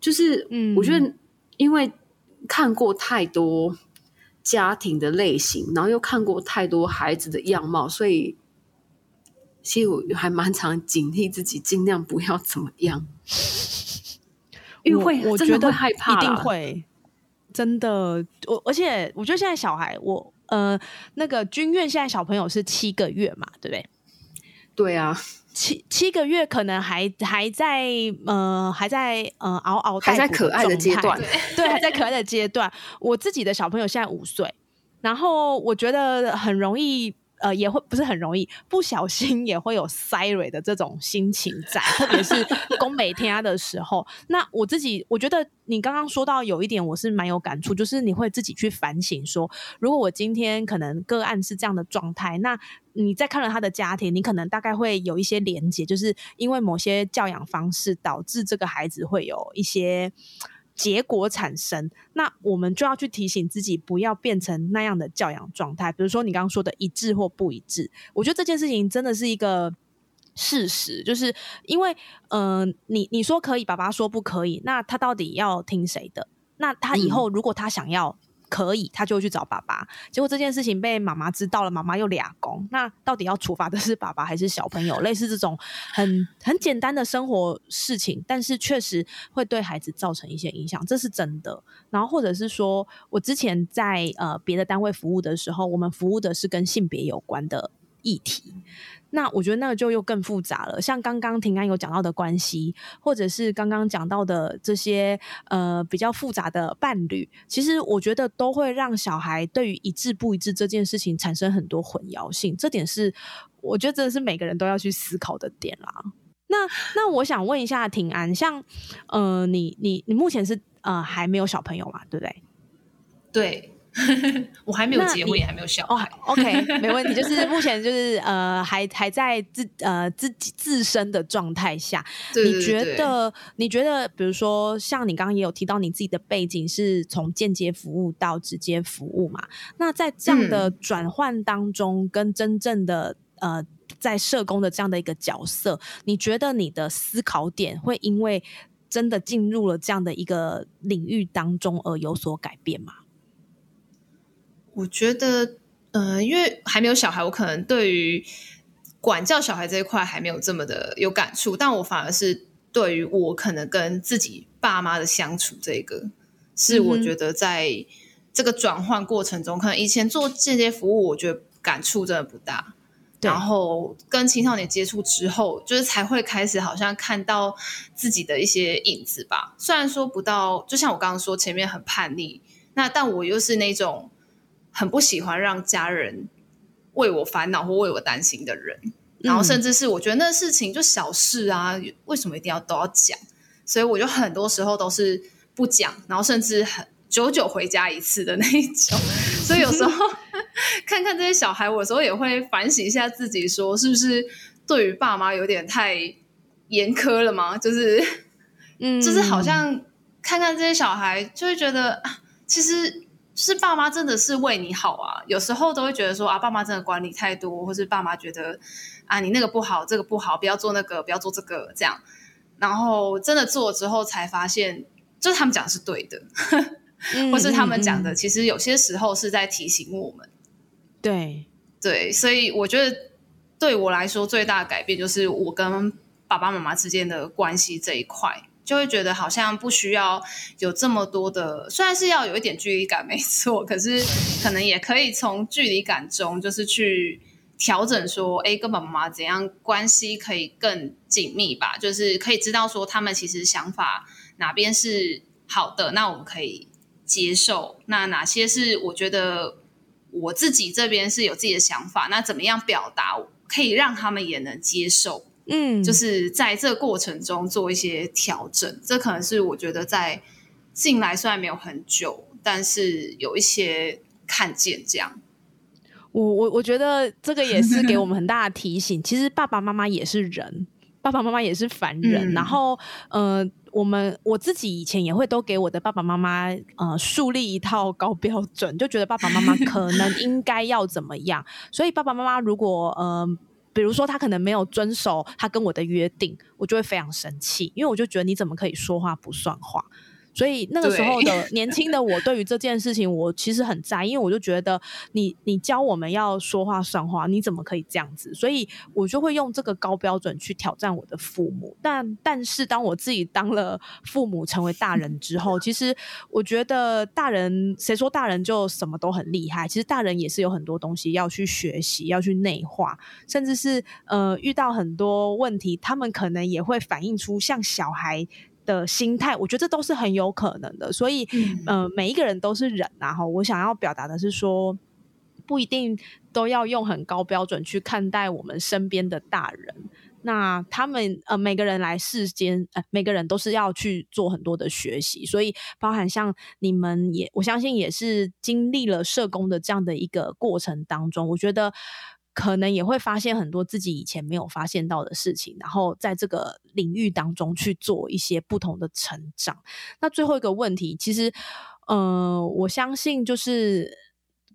就是，嗯，我觉得因为看过太多。家庭的类型，然后又看过太多孩子的样貌，所以其实我还蛮常警惕自己，尽量不要怎么样。因为会，我觉得害怕，一定会真的。我而且我觉得现在小孩，我呃，那个军院现在小朋友是七个月嘛，对不对？对啊。七七个月可能还还在呃还在呃嗷嗷还在可爱的阶段，对，还在可爱的阶段。我自己的小朋友现在五岁，然后我觉得很容易。呃，也会不是很容易，不小心也会有塞蕊的这种心情在，特别是宫美天的时候。那我自己，我觉得你刚刚说到有一点，我是蛮有感触，就是你会自己去反省说，如果我今天可能个案是这样的状态，那你再看了他的家庭，你可能大概会有一些连结，就是因为某些教养方式导致这个孩子会有一些。结果产生，那我们就要去提醒自己，不要变成那样的教养状态。比如说你刚刚说的一致或不一致，我觉得这件事情真的是一个事实，就是因为，嗯，你你说可以，爸爸说不可以，那他到底要听谁的？那他以后如果他想要。可以，他就会去找爸爸。结果这件事情被妈妈知道了，妈妈又俩公。那到底要处罚的是爸爸还是小朋友？类似这种很很简单的生活事情，但是确实会对孩子造成一些影响，这是真的。然后或者是说，我之前在呃别的单位服务的时候，我们服务的是跟性别有关的议题。那我觉得那个就又更复杂了，像刚刚庭安有讲到的关系，或者是刚刚讲到的这些呃比较复杂的伴侣，其实我觉得都会让小孩对于一致不一致这件事情产生很多混淆性，这点是我觉得真的是每个人都要去思考的点啦。那那我想问一下庭安，像呃你你你目前是呃还没有小朋友嘛，对不对？对。我还没有结婚，也还没有小孩。OK，没问题。就是目前就是呃，还还在自呃自己自身的状态下。你觉得？你觉得？比如说，像你刚刚也有提到，你自己的背景是从间接服务到直接服务嘛？那在这样的转换当中，跟真正的呃在社工的这样的一个角色，你觉得你的思考点会因为真的进入了这样的一个领域当中而有所改变吗？我觉得，呃，因为还没有小孩，我可能对于管教小孩这一块还没有这么的有感触，但我反而是对于我可能跟自己爸妈的相处，这个是我觉得在这个转换过程中，可能以前做间接服务，我觉得感触真的不大，然后跟青少年接触之后，就是才会开始好像看到自己的一些影子吧。虽然说不到，就像我刚刚说前面很叛逆，那但我又是那种。很不喜欢让家人为我烦恼或为我担心的人，然后甚至是我觉得那事情就小事啊，为什么一定要都要讲？所以我就很多时候都是不讲，然后甚至很久久回家一次的那一种。所以有时候 看看这些小孩，我有时候也会反省一下自己，说是不是对于爸妈有点太严苛了吗？就是，嗯，就是好像看看这些小孩，就会觉得其实。是爸妈真的是为你好啊，有时候都会觉得说啊，爸妈真的管你太多，或是爸妈觉得啊，你那个不好，这个不好，不要做那个，不要做这个，这样。然后真的做之后才发现，就是他们讲的是对的，或是他们讲的，其实有些时候是在提醒我们。对对，所以我觉得对我来说最大的改变就是我跟爸爸妈妈之间的关系这一块。就会觉得好像不需要有这么多的，虽然是要有一点距离感，没错，可是可能也可以从距离感中，就是去调整说，哎，跟爸爸妈妈怎样关系可以更紧密吧？就是可以知道说他们其实想法哪边是好的，那我们可以接受；那哪些是我觉得我自己这边是有自己的想法，那怎么样表达可以让他们也能接受？嗯，就是在这个过程中做一些调整，这可能是我觉得在进来虽然没有很久，但是有一些看见这样。我我我觉得这个也是给我们很大的提醒。其实爸爸妈妈也是人，爸爸妈妈也是凡人。然后，呃，我们我自己以前也会都给我的爸爸妈妈呃树立一套高标准，就觉得爸爸妈妈可能应该要怎么样。所以爸爸妈妈如果呃。比如说，他可能没有遵守他跟我的约定，我就会非常生气，因为我就觉得你怎么可以说话不算话。所以那个时候的 年轻的我，对于这件事情，我其实很在意，因为我就觉得你你教我们要说话算话，你怎么可以这样子？所以我就会用这个高标准去挑战我的父母。但但是当我自己当了父母，成为大人之后，其实我觉得大人谁说大人就什么都很厉害？其实大人也是有很多东西要去学习，要去内化，甚至是呃遇到很多问题，他们可能也会反映出像小孩。的心态，我觉得这都是很有可能的。所以，呃，每一个人都是人啊。哈，我想要表达的是说，不一定都要用很高标准去看待我们身边的大人。那他们呃，每个人来世间，呃，每个人都是要去做很多的学习。所以，包含像你们也，我相信也是经历了社工的这样的一个过程当中，我觉得。可能也会发现很多自己以前没有发现到的事情，然后在这个领域当中去做一些不同的成长。那最后一个问题，其实，呃，我相信就是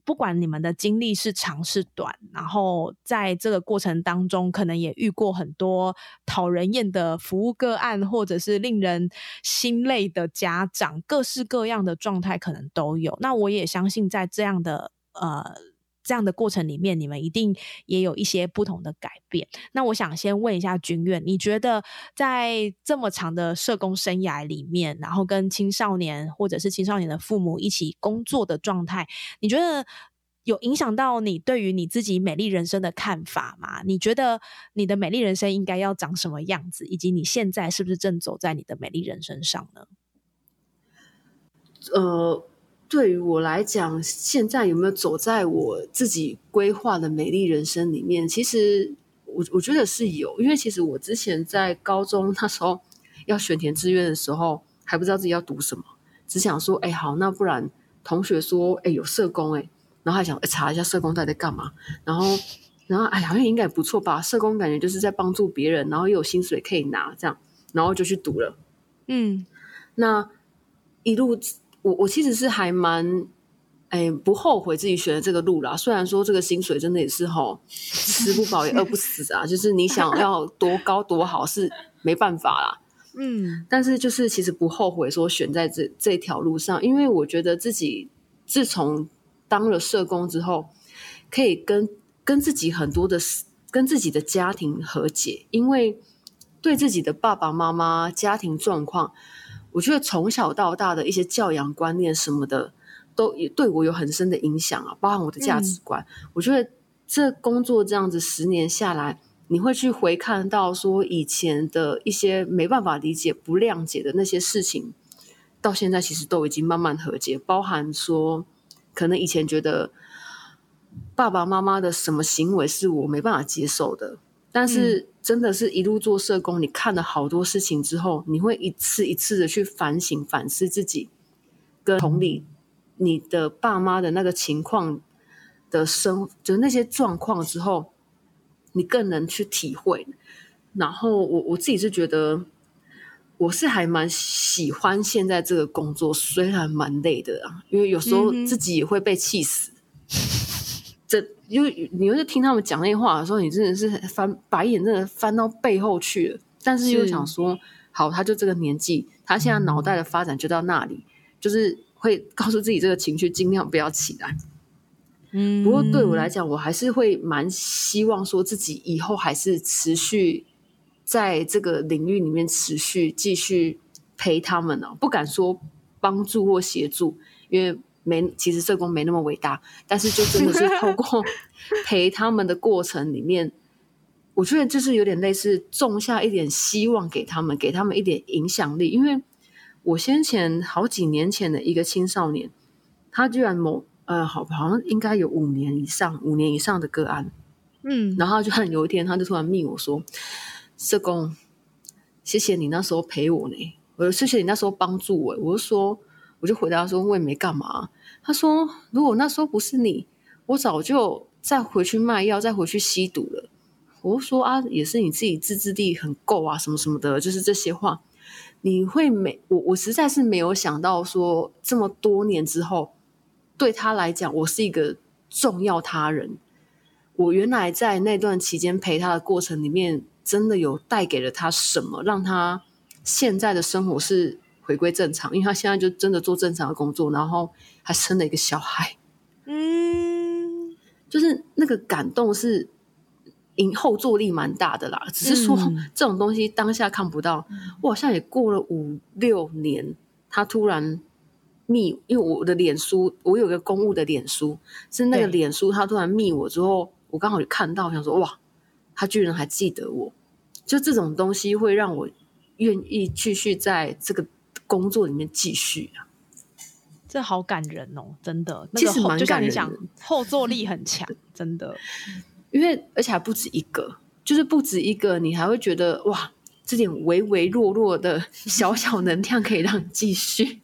不管你们的经历是长是短，然后在这个过程当中，可能也遇过很多讨人厌的服务个案，或者是令人心累的家长，各式各样的状态可能都有。那我也相信，在这样的呃。这样的过程里面，你们一定也有一些不同的改变。那我想先问一下君院，你觉得在这么长的社工生涯里面，然后跟青少年或者是青少年的父母一起工作的状态，你觉得有影响到你对于你自己美丽人生的看法吗？你觉得你的美丽人生应该要长什么样子，以及你现在是不是正走在你的美丽人生上呢？呃。对于我来讲，现在有没有走在我自己规划的美丽人生里面？其实我我觉得是有，因为其实我之前在高中那时候要选填志愿的时候，还不知道自己要读什么，只想说，哎，好，那不然。同学说，哎，有社工哎，然后还想查一下社工到底在干嘛，然后然后哎，好像应该不错吧，社工感觉就是在帮助别人，然后又有薪水可以拿，这样，然后就去读了。嗯，那一路我我其实是还蛮。哎，不后悔自己选的这个路啦。虽然说这个薪水真的也是吼，吃不饱也饿不死啊。就是你想要多高多好是没办法啦。嗯，但是就是其实不后悔说选在这这条路上，因为我觉得自己自从当了社工之后，可以跟跟自己很多的跟自己的家庭和解，因为对自己的爸爸妈妈家庭状况，我觉得从小到大的一些教养观念什么的。都也对我有很深的影响啊，包含我的价值观。我觉得这工作这样子十年下来，你会去回看到说以前的一些没办法理解、不谅解的那些事情，到现在其实都已经慢慢和解。包含说，可能以前觉得爸爸妈妈的什么行为是我没办法接受的，但是真的是一路做社工，你看了好多事情之后，你会一次一次的去反省、反思自己，跟同理。你的爸妈的那个情况的生，就是那些状况之后，你更能去体会。然后我我自己是觉得，我是还蛮喜欢现在这个工作，虽然蛮累的啊，因为有时候自己也会被气死。这因为你又是听他们讲那话的时候，你真的是翻白眼，真的翻到背后去了。但是又想说，好，他就这个年纪，他现在脑袋的发展就到那里，就是。会告诉自己这个情绪尽量不要起来。嗯，不过对我来讲，我还是会蛮希望说自己以后还是持续在这个领域里面持续继续陪他们呢。不敢说帮助或协助，因为没其实社工没那么伟大，但是就真的是透过 陪他们的过程里面，我觉得就是有点类似种下一点希望给他们，给他们一点影响力，因为。我先前好几年前的一个青少年，他居然某呃，好好像应该有五年以上，五年以上的个案，嗯，然后就很有一天，他就突然密我说：“社工，谢谢你那时候陪我呢，我说谢谢你那时候帮助我。”我就说，我就回答说：“我也没干嘛。”他说：“如果那时候不是你，我早就再回去卖药，再回去吸毒了。”我说：“啊，也是你自己自制力很够啊，什么什么的，就是这些话。”你会没我我实在是没有想到说这么多年之后，对他来讲，我是一个重要他人。我原来在那段期间陪他的过程里面，真的有带给了他什么，让他现在的生活是回归正常。因为他现在就真的做正常的工作，然后还生了一个小孩。嗯，就是那个感动是。后坐力蛮大的啦，只是说 这种东西当下看不到。我好像也过了五六年，他突然密，因为我的脸书，我有个公务的脸书，是那个脸书，他突然密我之后，我刚好就看到，想说哇，他居然还记得我，就这种东西会让我愿意继续在这个工作里面继续啊。这好感人哦，真的，其实蛮感人，后坐力很强，真的。因为而且还不止一个，就是不止一个，你还会觉得哇，这点微微弱弱的小小能量可以让你继续。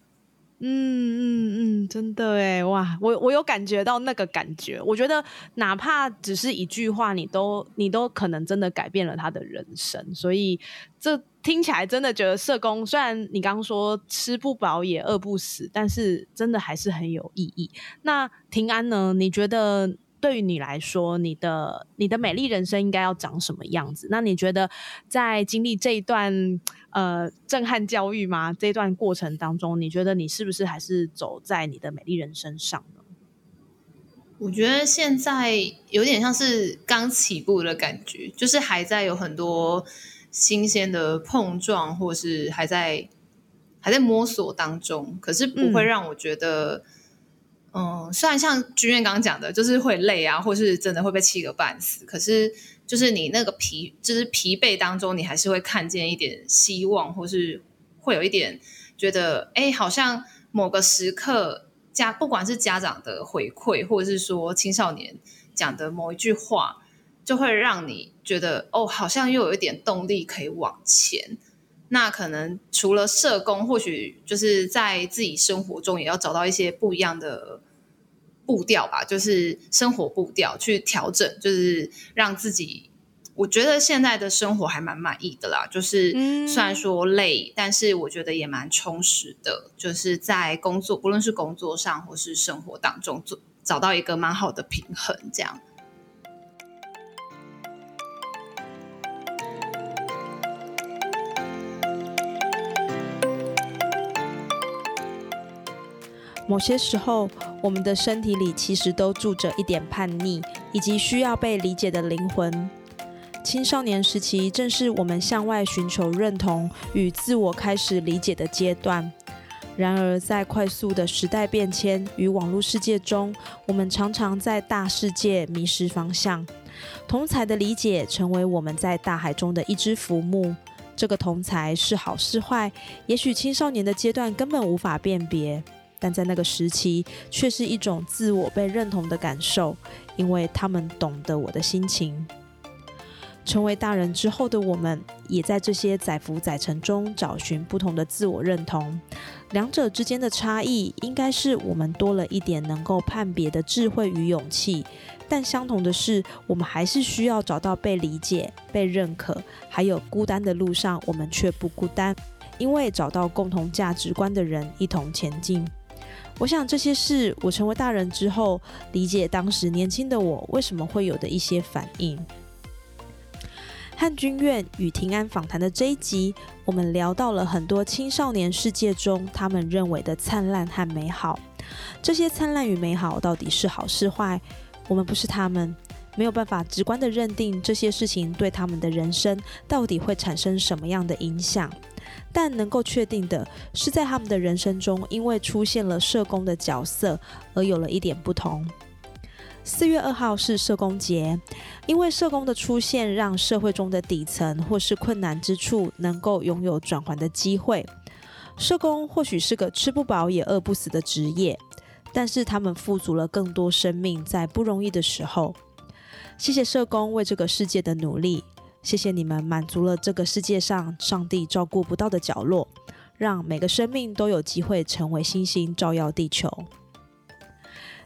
嗯嗯嗯，真的哎哇，我我有感觉到那个感觉。我觉得哪怕只是一句话，你都你都可能真的改变了他的人生。所以这听起来真的觉得社工，虽然你刚刚说吃不饱也饿不死，但是真的还是很有意义。那平安呢？你觉得？对于你来说，你的你的美丽人生应该要长什么样子？那你觉得在经历这一段呃震撼教育吗？这段过程当中，你觉得你是不是还是走在你的美丽人生上呢？我觉得现在有点像是刚起步的感觉，就是还在有很多新鲜的碰撞，或是还在还在摸索当中，可是不会让我觉得。嗯，嗯虽然像君院刚刚讲的，就是会累啊，或是真的会被气个半死，可是就是你那个疲，就是疲惫当中，你还是会看见一点希望，或是会有一点觉得，哎，好像某个时刻家，不管是家长的回馈，或者是说青少年讲的某一句话，就会让你觉得，哦，好像又有一点动力可以往前。那可能除了社工，或许就是在自己生活中也要找到一些不一样的步调吧，就是生活步调去调整，就是让自己。我觉得现在的生活还蛮满意的啦，就是虽然说累，但是我觉得也蛮充实的。就是在工作，不论是工作上或是生活当中，做找到一个蛮好的平衡，这样。某些时候，我们的身体里其实都住着一点叛逆，以及需要被理解的灵魂。青少年时期正是我们向外寻求认同与自我开始理解的阶段。然而，在快速的时代变迁与网络世界中，我们常常在大世界迷失方向。同才的理解成为我们在大海中的一只浮木。这个同才是好是坏，也许青少年的阶段根本无法辨别，但在那个时期却是一种自我被认同的感受，因为他们懂得我的心情。成为大人之后的我们，也在这些载浮载沉中找寻不同的自我认同。两者之间的差异，应该是我们多了一点能够判别的智慧与勇气。但相同的是，我们还是需要找到被理解、被认可，还有孤单的路上，我们却不孤单，因为找到共同价值观的人一同前进。我想这些是我成为大人之后，理解当时年轻的我为什么会有的一些反应。汉君院与庭安访谈的这一集，我们聊到了很多青少年世界中他们认为的灿烂和美好。这些灿烂与美好到底是好是坏？我们不是他们，没有办法直观的认定这些事情对他们的人生到底会产生什么样的影响。但能够确定的是，在他们的人生中，因为出现了社工的角色，而有了一点不同。四月二号是社工节，因为社工的出现，让社会中的底层或是困难之处能够拥有转圜的机会。社工或许是个吃不饱也饿不死的职业，但是他们富足了更多生命在不容易的时候。谢谢社工为这个世界的努力，谢谢你们满足了这个世界上上帝照顾不到的角落，让每个生命都有机会成为星星，照耀地球。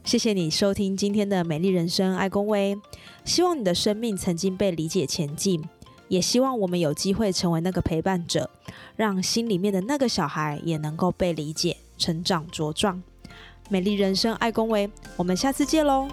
谢谢你收听今天的美丽人生，爱公威。希望你的生命曾经被理解前进，也希望我们有机会成为那个陪伴者，让心里面的那个小孩也能够被理解、成长茁壮。美丽人生，爱公威，我们下次见喽。